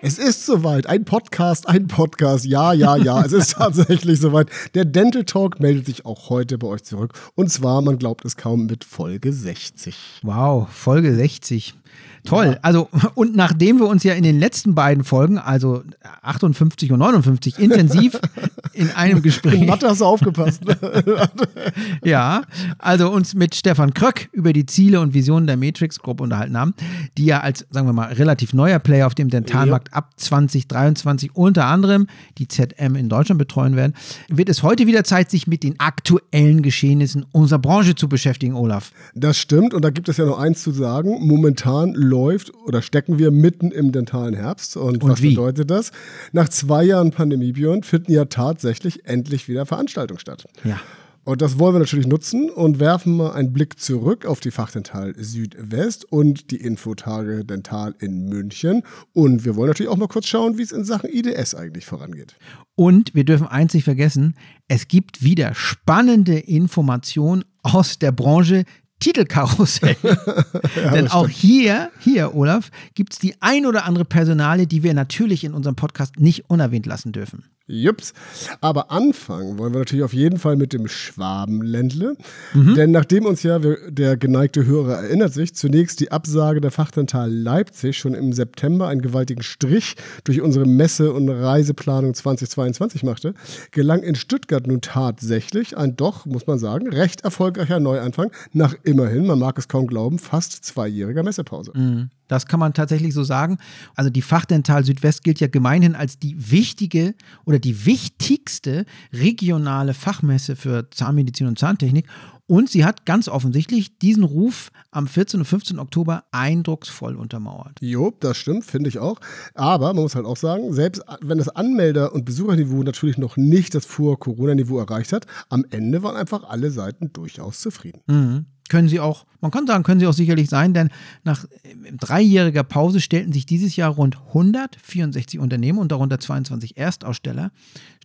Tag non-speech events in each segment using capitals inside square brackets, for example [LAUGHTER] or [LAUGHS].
Es ist soweit. Ein Podcast, ein Podcast. Ja, ja, ja. es ist [LAUGHS] tatsächlich soweit. Der Dental Talk meldet sich auch heute bei euch zurück. Und zwar, man glaubt es kaum, mit Folge 60. Wow, Folge 60. Toll. Also, und nachdem wir uns ja in den letzten beiden Folgen, also 58 und 59, intensiv [LAUGHS] in einem Gespräch. Mathe hast du aufgepasst. [LAUGHS] ja, also uns mit Stefan Kröck über die Ziele und Visionen der Matrix Group unterhalten haben, die ja als, sagen wir mal, relativ neuer Player auf dem Dentalmarkt ja. ab 2023 unter anderem die ZM in Deutschland betreuen werden, wird es heute wieder Zeit, sich mit den aktuellen Geschehnissen unserer Branche zu beschäftigen, Olaf. Das stimmt und da gibt es ja noch eins zu sagen. Momentan läuft läuft oder stecken wir mitten im dentalen Herbst. Und, und was wie? bedeutet das? Nach zwei Jahren Pandemie, Björn, finden ja tatsächlich endlich wieder Veranstaltungen statt. Ja. Und das wollen wir natürlich nutzen und werfen mal einen Blick zurück auf die Fachdental Südwest und die Infotage Dental in München. Und wir wollen natürlich auch mal kurz schauen, wie es in Sachen IDS eigentlich vorangeht. Und wir dürfen eins nicht vergessen, es gibt wieder spannende Informationen aus der Branche, Titelkarussell. [LAUGHS] ja, [LAUGHS] Denn auch hier, hier, Olaf, gibt es die ein oder andere Personale, die wir natürlich in unserem Podcast nicht unerwähnt lassen dürfen. Jups. Aber anfangen wollen wir natürlich auf jeden Fall mit dem Schwabenländle. Mhm. Denn nachdem uns ja der geneigte Hörer erinnert sich, zunächst die Absage der Fachdental Leipzig schon im September einen gewaltigen Strich durch unsere Messe- und Reiseplanung 2022 machte, gelang in Stuttgart nun tatsächlich ein doch, muss man sagen, recht erfolgreicher Neuanfang nach immerhin, man mag es kaum glauben, fast zweijähriger Messepause. Mhm. Das kann man tatsächlich so sagen. Also die Fachdental Südwest gilt ja gemeinhin als die wichtige oder die wichtigste regionale Fachmesse für Zahnmedizin und Zahntechnik. Und sie hat ganz offensichtlich diesen Ruf am 14. und 15. Oktober eindrucksvoll untermauert. Jo, das stimmt, finde ich auch. Aber man muss halt auch sagen, selbst wenn das Anmelder- und Besucherniveau natürlich noch nicht das Vor-Corona-Niveau erreicht hat, am Ende waren einfach alle Seiten durchaus zufrieden. Mhm können sie auch, man kann sagen, können sie auch sicherlich sein, denn nach dreijähriger Pause stellten sich dieses Jahr rund 164 Unternehmen und darunter 22 Erstaussteller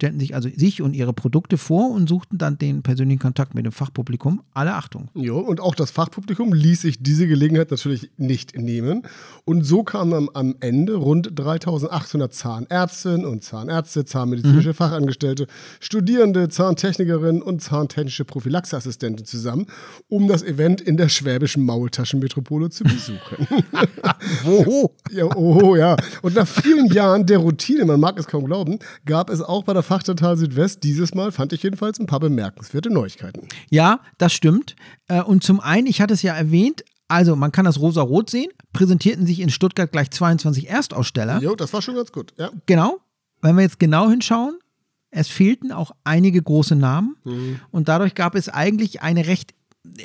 stellten sich also sich und ihre Produkte vor und suchten dann den persönlichen Kontakt mit dem Fachpublikum. Alle Achtung. Jo, und auch das Fachpublikum ließ sich diese Gelegenheit natürlich nicht nehmen. Und so kamen am Ende rund 3800 Zahnärztinnen und Zahnärzte, zahnmedizinische mhm. Fachangestellte, Studierende, Zahntechnikerinnen und zahntechnische Prophylaxeassistenten zusammen, um das Event in der schwäbischen Maultaschenmetropole zu besuchen. [LAUGHS] Wo? ja, oh, ja. Und nach vielen Jahren der Routine, man mag es kaum glauben, gab es auch bei der Fachtotal Südwest dieses Mal, fand ich jedenfalls, ein paar bemerkenswerte Neuigkeiten. Ja, das stimmt. Äh, und zum einen, ich hatte es ja erwähnt, also man kann das rosa-rot sehen, präsentierten sich in Stuttgart gleich 22 Erstaussteller. Jo, das war schon ganz gut, ja. Genau. Wenn wir jetzt genau hinschauen, es fehlten auch einige große Namen mhm. und dadurch gab es eigentlich eine recht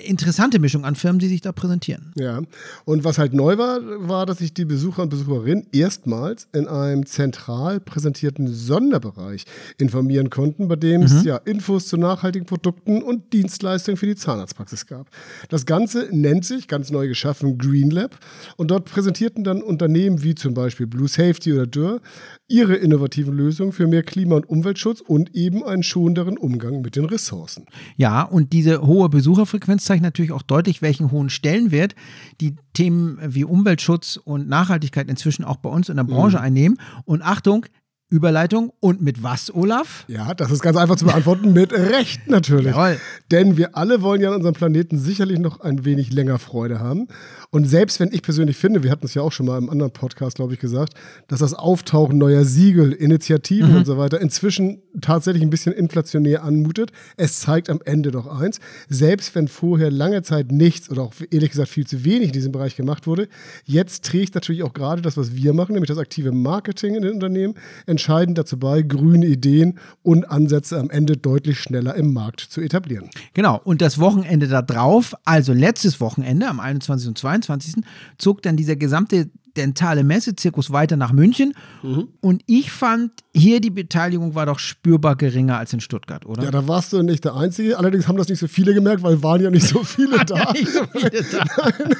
interessante Mischung an Firmen, die sich da präsentieren. Ja, und was halt neu war, war, dass sich die Besucher und Besucherinnen erstmals in einem zentral präsentierten Sonderbereich informieren konnten, bei dem es mhm. ja Infos zu nachhaltigen Produkten und Dienstleistungen für die Zahnarztpraxis gab. Das Ganze nennt sich, ganz neu geschaffen, Green Lab und dort präsentierten dann Unternehmen wie zum Beispiel Blue Safety oder Dürr ihre innovativen Lösungen für mehr Klima- und Umweltschutz und eben einen schonenderen Umgang mit den Ressourcen. Ja, und diese hohe Besucherfrequenz zeigt natürlich auch deutlich, welchen hohen Stellenwert die Themen wie Umweltschutz und Nachhaltigkeit inzwischen auch bei uns in der Branche mhm. einnehmen. Und Achtung, Überleitung. Und mit was, Olaf? Ja, das ist ganz einfach zu beantworten. mit Recht natürlich. Jawohl. Denn wir alle wollen ja an unserem Planeten sicherlich noch ein wenig länger Freude haben. Und selbst wenn ich persönlich finde, wir hatten es ja auch schon mal im anderen Podcast, glaube ich, gesagt, dass das Auftauchen neuer Siegel, Initiativen mhm. und so weiter inzwischen tatsächlich ein bisschen inflationär anmutet, es zeigt am Ende doch eins, selbst wenn vorher lange Zeit nichts oder auch ehrlich gesagt viel zu wenig in diesem Bereich gemacht wurde, jetzt trägt natürlich auch gerade das, was wir machen, nämlich das aktive Marketing in den Unternehmen, entscheidend dazu bei, grüne Ideen und Ansätze am Ende deutlich schneller im Markt zu etablieren. Genau, und das Wochenende da drauf, also letztes Wochenende am 21. und 22. 22. zog dann dieser gesamte dentale Messezirkus weiter nach München. Mhm. Und ich fand hier die Beteiligung war doch spürbar geringer als in Stuttgart, oder? Ja, da warst du nicht der Einzige. Allerdings haben das nicht so viele gemerkt, weil waren ja nicht so viele [LAUGHS] da. nicht so viele [LAUGHS] da. Nein.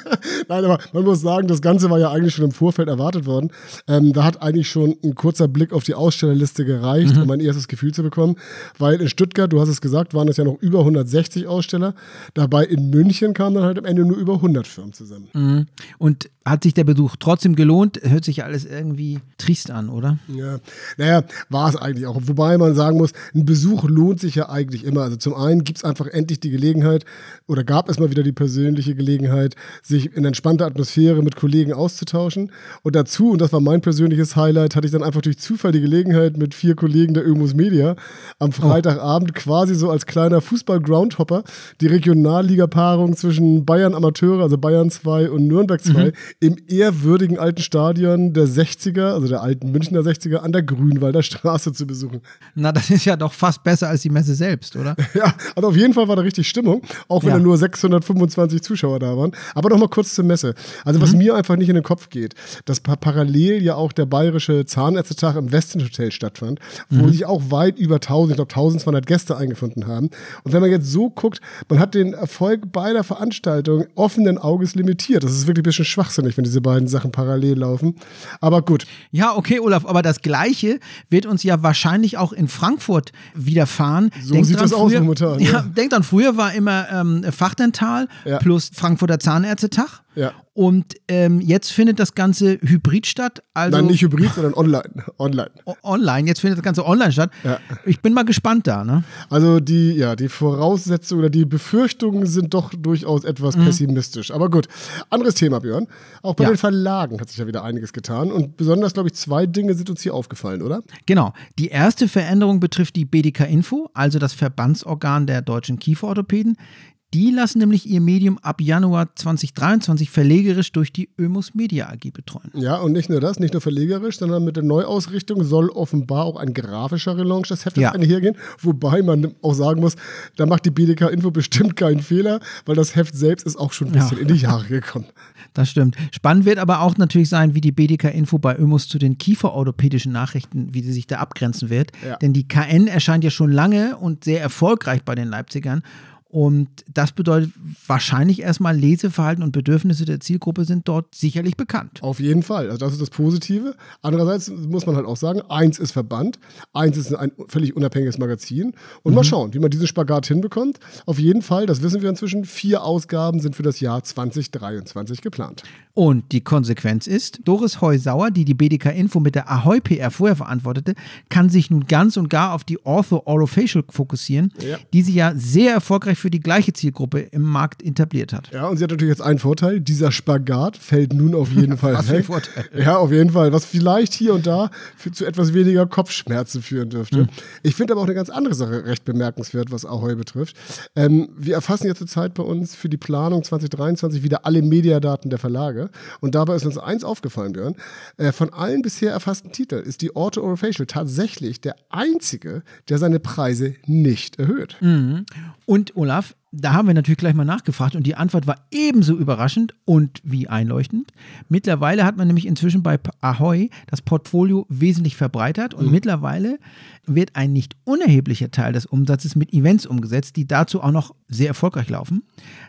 Nein, aber man muss sagen, das Ganze war ja eigentlich schon im Vorfeld erwartet worden. Ähm, da hat eigentlich schon ein kurzer Blick auf die Ausstellerliste gereicht, mhm. um ein erstes Gefühl zu bekommen. Weil in Stuttgart, du hast es gesagt, waren es ja noch über 160 Aussteller. Dabei in München kamen dann halt am Ende nur über 100 Firmen zusammen. Mhm. Und hat sich der Besuch trotzdem gelohnt? Hört sich ja alles irgendwie trist an, oder? Ja, naja, war es eigentlich auch. Wobei man sagen muss, ein Besuch lohnt sich ja eigentlich immer. Also zum einen gibt es einfach endlich die Gelegenheit oder gab es mal wieder die persönliche Gelegenheit, sich in entspannter Atmosphäre mit Kollegen auszutauschen. Und dazu, und das war mein persönliches Highlight, hatte ich dann einfach durch Zufall die Gelegenheit mit vier Kollegen der Ömus Media am oh. Freitagabend quasi so als kleiner Fußball-Groundhopper die Regionalliga-Paarung zwischen Bayern Amateure, also Bayern 2 und Nürnberg 2, mhm. im ehrwürdigen alten Stadion der 60er, also der alten Münchner 60er, an der Grünwalder Straße zu besuchen. Na, das ist ja doch fast besser als die Messe selbst, oder? [LAUGHS] ja, also auf jeden Fall war da richtig Stimmung, auch wenn ja. da nur 625 Zuschauer da waren. Aber noch mal kurz zur Messe. Also was mhm. mir einfach nicht in den Kopf geht, dass parallel ja auch der bayerische Zahnärztetag im Westin Hotel stattfand, wo mhm. sich auch weit über 1000, ich glaube 1200 Gäste eingefunden haben. Und wenn man jetzt so guckt, man hat den Erfolg beider Veranstaltungen offenen Auges limitiert. Das ist wirklich ein bisschen schwachsinnig, wenn diese beiden Sachen parallel laufen. Aber gut. Ja, okay, Olaf, aber das Gleiche wird uns ja wahrscheinlich auch in Frankfurt widerfahren. So denkt sieht das früher, aus momentan. [LAUGHS] Ja, ja. denkt an, früher war immer ähm, Fachdental ja. plus Frankfurter Zahnärztetag. Ja. Und ähm, jetzt findet das Ganze hybrid statt. Also Nein, nicht hybrid, sondern online. online. online, jetzt findet das Ganze online statt. Ja. Ich bin mal gespannt da. Ne? Also die, ja, die Voraussetzungen oder die Befürchtungen sind doch durchaus etwas mhm. pessimistisch. Aber gut, anderes Thema, Björn. Auch bei ja. den Verlagen hat sich ja wieder einiges getan. Und besonders, glaube ich, zwei Dinge sind uns hier aufgefallen, oder? Genau. Die erste Veränderung betrifft die BDK Info, also das Verbandsorgan der deutschen Kieferorthopäden. Die lassen nämlich ihr Medium ab Januar 2023 verlegerisch durch die Ömus Media AG betreuen. Ja, und nicht nur das, nicht nur verlegerisch, sondern mit der Neuausrichtung soll offenbar auch ein grafischer Relaunch des Heftes ja. einhergehen. Wobei man auch sagen muss, da macht die BDK Info bestimmt keinen Fehler, weil das Heft selbst ist auch schon ein bisschen ja. in die Jahre gekommen. Das stimmt. Spannend wird aber auch natürlich sein, wie die BDK Info bei Ömus zu den kieferorthopädischen Nachrichten, wie sie sich da abgrenzen wird. Ja. Denn die KN erscheint ja schon lange und sehr erfolgreich bei den Leipzigern. Und das bedeutet wahrscheinlich erstmal Leseverhalten und Bedürfnisse der Zielgruppe sind dort sicherlich bekannt. Auf jeden Fall. Also das ist das Positive. Andererseits muss man halt auch sagen, eins ist Verband, eins ist ein völlig unabhängiges Magazin. Und mhm. mal schauen, wie man diesen Spagat hinbekommt. Auf jeden Fall, das wissen wir inzwischen, vier Ausgaben sind für das Jahr 2023 geplant. Und die Konsequenz ist, Doris Heusauer, die die BDK Info mit der Ahoy PR vorher verantwortete, kann sich nun ganz und gar auf die Ortho Orofacial fokussieren, ja. die sie ja sehr erfolgreich für die gleiche Zielgruppe im Markt etabliert hat. Ja, und sie hat natürlich jetzt einen Vorteil, dieser Spagat fällt nun auf jeden [LAUGHS] Fall Was weg. Für Vorteil. Ja, auf jeden Fall, was vielleicht hier und da für, zu etwas weniger Kopfschmerzen führen dürfte. Mhm. Ich finde aber auch eine ganz andere Sache recht bemerkenswert, was Ahoy betrifft. Ähm, wir erfassen ja zurzeit bei uns für die Planung 2023 wieder alle Mediadaten der Verlage. Und dabei ist uns eins aufgefallen, Björn. Äh, von allen bisher erfassten Titeln ist die Ortho Orofacial tatsächlich der einzige, der seine Preise nicht erhöht. Mhm. Und Olaf, da haben wir natürlich gleich mal nachgefragt und die Antwort war ebenso überraschend und wie einleuchtend. Mittlerweile hat man nämlich inzwischen bei Ahoy das Portfolio wesentlich verbreitert und mhm. mittlerweile wird ein nicht unerheblicher Teil des Umsatzes mit Events umgesetzt, die dazu auch noch sehr erfolgreich laufen.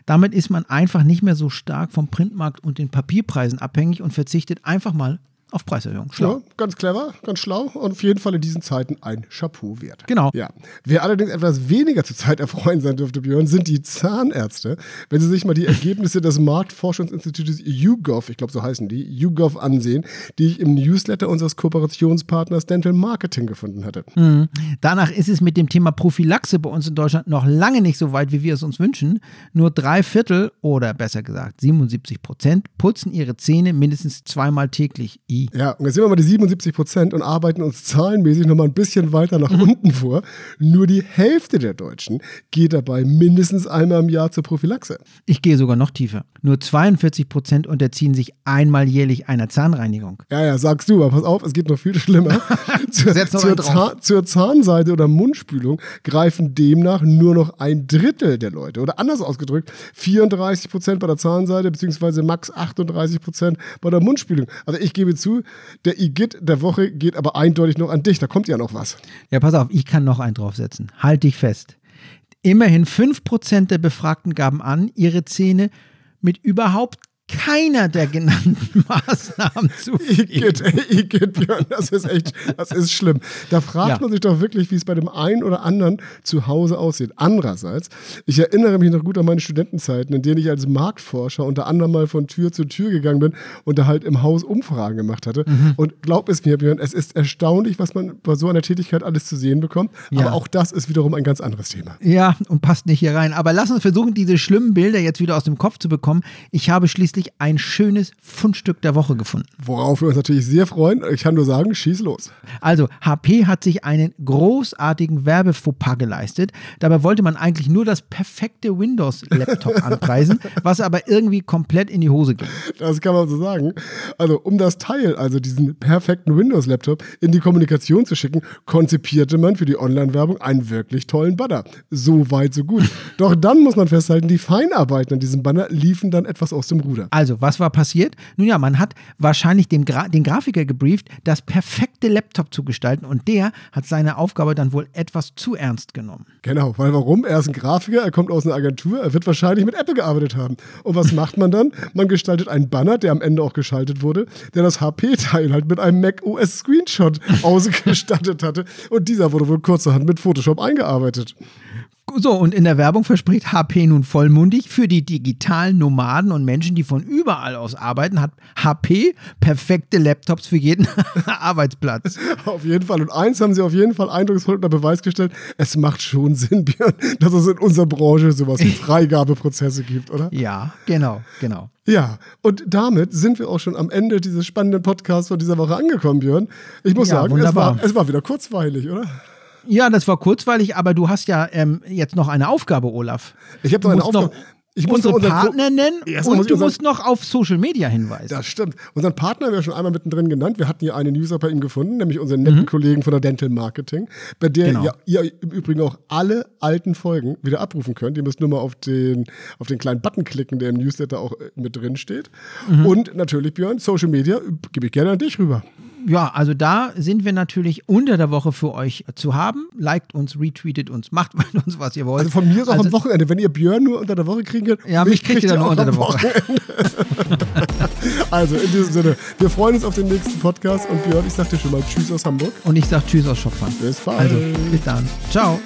Damit ist man einfach nicht mehr so stark vom Printmarkt und den Papierpreisen abhängig und verzichtet einfach mal auf Preiserhöhung. Schlau. Ja, ganz clever, ganz schlau und auf jeden Fall in diesen Zeiten ein Chapeau wert. Genau. Ja. Wer allerdings etwas weniger zur Zeit erfreuen sein dürfte, Björn, sind die Zahnärzte. Wenn Sie sich mal die Ergebnisse des Marktforschungsinstituts YouGov, ich glaube so heißen die, YouGov ansehen, die ich im Newsletter unseres Kooperationspartners Dental Marketing gefunden hatte. Mhm. Danach ist es mit dem Thema Prophylaxe bei uns in Deutschland noch lange nicht so weit, wie wir es uns wünschen. Nur drei Viertel oder besser gesagt 77 Prozent putzen ihre Zähne mindestens zweimal täglich Energie. Ja, und jetzt sind wir mal die 77 Prozent und arbeiten uns zahlenmäßig nochmal ein bisschen weiter nach mhm. unten vor. Nur die Hälfte der Deutschen geht dabei mindestens einmal im Jahr zur Prophylaxe. Ich gehe sogar noch tiefer. Nur 42 Prozent unterziehen sich einmal jährlich einer Zahnreinigung. Ja, ja, sagst du, aber pass auf, es geht noch viel schlimmer. [LAUGHS] zur, zur, Zahn, zur Zahnseide oder Mundspülung greifen demnach nur noch ein Drittel der Leute. Oder anders ausgedrückt, 34 Prozent bei der Zahnseide, beziehungsweise max 38 Prozent bei der Mundspülung. Also ich gebe zu, zu, der Igitt der Woche geht aber eindeutig noch an dich. Da kommt ja noch was. Ja, pass auf, ich kann noch einen draufsetzen. Halt dich fest. Immerhin 5% der Befragten gaben an, ihre Zähne mit überhaupt keiner der genannten [LAUGHS] Maßnahmen zu Igitt, [LAUGHS] Björn, das ist echt, das ist schlimm. Da fragt ja. man sich doch wirklich, wie es bei dem einen oder anderen zu Hause aussieht. Andererseits, ich erinnere mich noch gut an meine Studentenzeiten, in denen ich als Marktforscher unter anderem mal von Tür zu Tür gegangen bin und da halt im Haus Umfragen gemacht hatte. Mhm. Und glaub es mir, Björn, es ist erstaunlich, was man bei so einer Tätigkeit alles zu sehen bekommt. Ja. Aber auch das ist wiederum ein ganz anderes Thema. Ja, und passt nicht hier rein. Aber lass uns versuchen, diese schlimmen Bilder jetzt wieder aus dem Kopf zu bekommen. Ich habe schließlich ein schönes Fundstück der Woche gefunden. Worauf wir uns natürlich sehr freuen. Ich kann nur sagen, schieß los. Also, HP hat sich einen großartigen Werbefauxpas geleistet. Dabei wollte man eigentlich nur das perfekte Windows-Laptop [LAUGHS] anpreisen, was aber irgendwie komplett in die Hose ging. Das kann man so sagen. Also, um das Teil, also diesen perfekten Windows-Laptop, in die Kommunikation zu schicken, konzipierte man für die Online-Werbung einen wirklich tollen Banner. So weit, so gut. [LAUGHS] Doch dann muss man festhalten, die Feinarbeiten an diesem Banner liefen dann etwas aus dem Ruder. Also, was war passiert? Nun ja, man hat wahrscheinlich dem Gra den Grafiker gebrieft, das perfekte Laptop zu gestalten und der hat seine Aufgabe dann wohl etwas zu ernst genommen. Genau, weil warum? Er ist ein Grafiker, er kommt aus einer Agentur, er wird wahrscheinlich mit Apple gearbeitet haben. Und was macht man dann? Man gestaltet einen Banner, der am Ende auch geschaltet wurde, der das HP-Teil halt mit einem Mac OS Screenshot [LAUGHS] ausgestattet hatte und dieser wurde wohl kurzerhand mit Photoshop eingearbeitet. So, und in der Werbung verspricht HP nun vollmundig, für die digitalen Nomaden und Menschen, die von überall aus arbeiten, hat HP perfekte Laptops für jeden [LAUGHS] Arbeitsplatz. Auf jeden Fall. Und eins haben sie auf jeden Fall eindrucksvoll unter Beweis gestellt: Es macht schon Sinn, [LAUGHS] Björn, dass es in unserer Branche sowas wie [LAUGHS] Freigabeprozesse gibt, oder? Ja, genau, genau. Ja, und damit sind wir auch schon am Ende dieses spannenden Podcasts von dieser Woche angekommen, Björn. Ich muss ja, sagen, es war, es war wieder kurzweilig, oder? Ja, das war kurzweilig, aber du hast ja ähm, jetzt noch eine Aufgabe, Olaf. Ich habe noch eine Aufgabe. Ich muss unsere Partner nennen und du musst noch auf Social Media hinweisen. Das stimmt. Unseren Partner haben wir schon einmal mittendrin genannt. Wir hatten hier einen User bei ihm gefunden, nämlich unseren netten mhm. Kollegen von der Dental Marketing, bei der genau. ihr, ihr, im Übrigen auch alle alten Folgen wieder abrufen könnt. Ihr müsst nur mal auf den, auf den kleinen Button klicken, der im Newsletter auch äh, mit drin steht. Mhm. Und natürlich, Björn, Social Media gebe ich gerne an dich rüber ja, also da sind wir natürlich unter der Woche für euch zu haben. Liked uns, retweetet uns, macht mit uns, was ihr wollt. Also von mir ist auch also, am Wochenende. Wenn ihr Björn nur unter der Woche kriegen könnt, ja, mich kriegt ihr dann nur unter der Woche. [LAUGHS] also in diesem Sinne, wir freuen uns auf den nächsten Podcast und Björn, ich sag dir schon mal Tschüss aus Hamburg. Und ich sag Tschüss aus Schopfern. Bis bald. Also, bis dann. Ciao.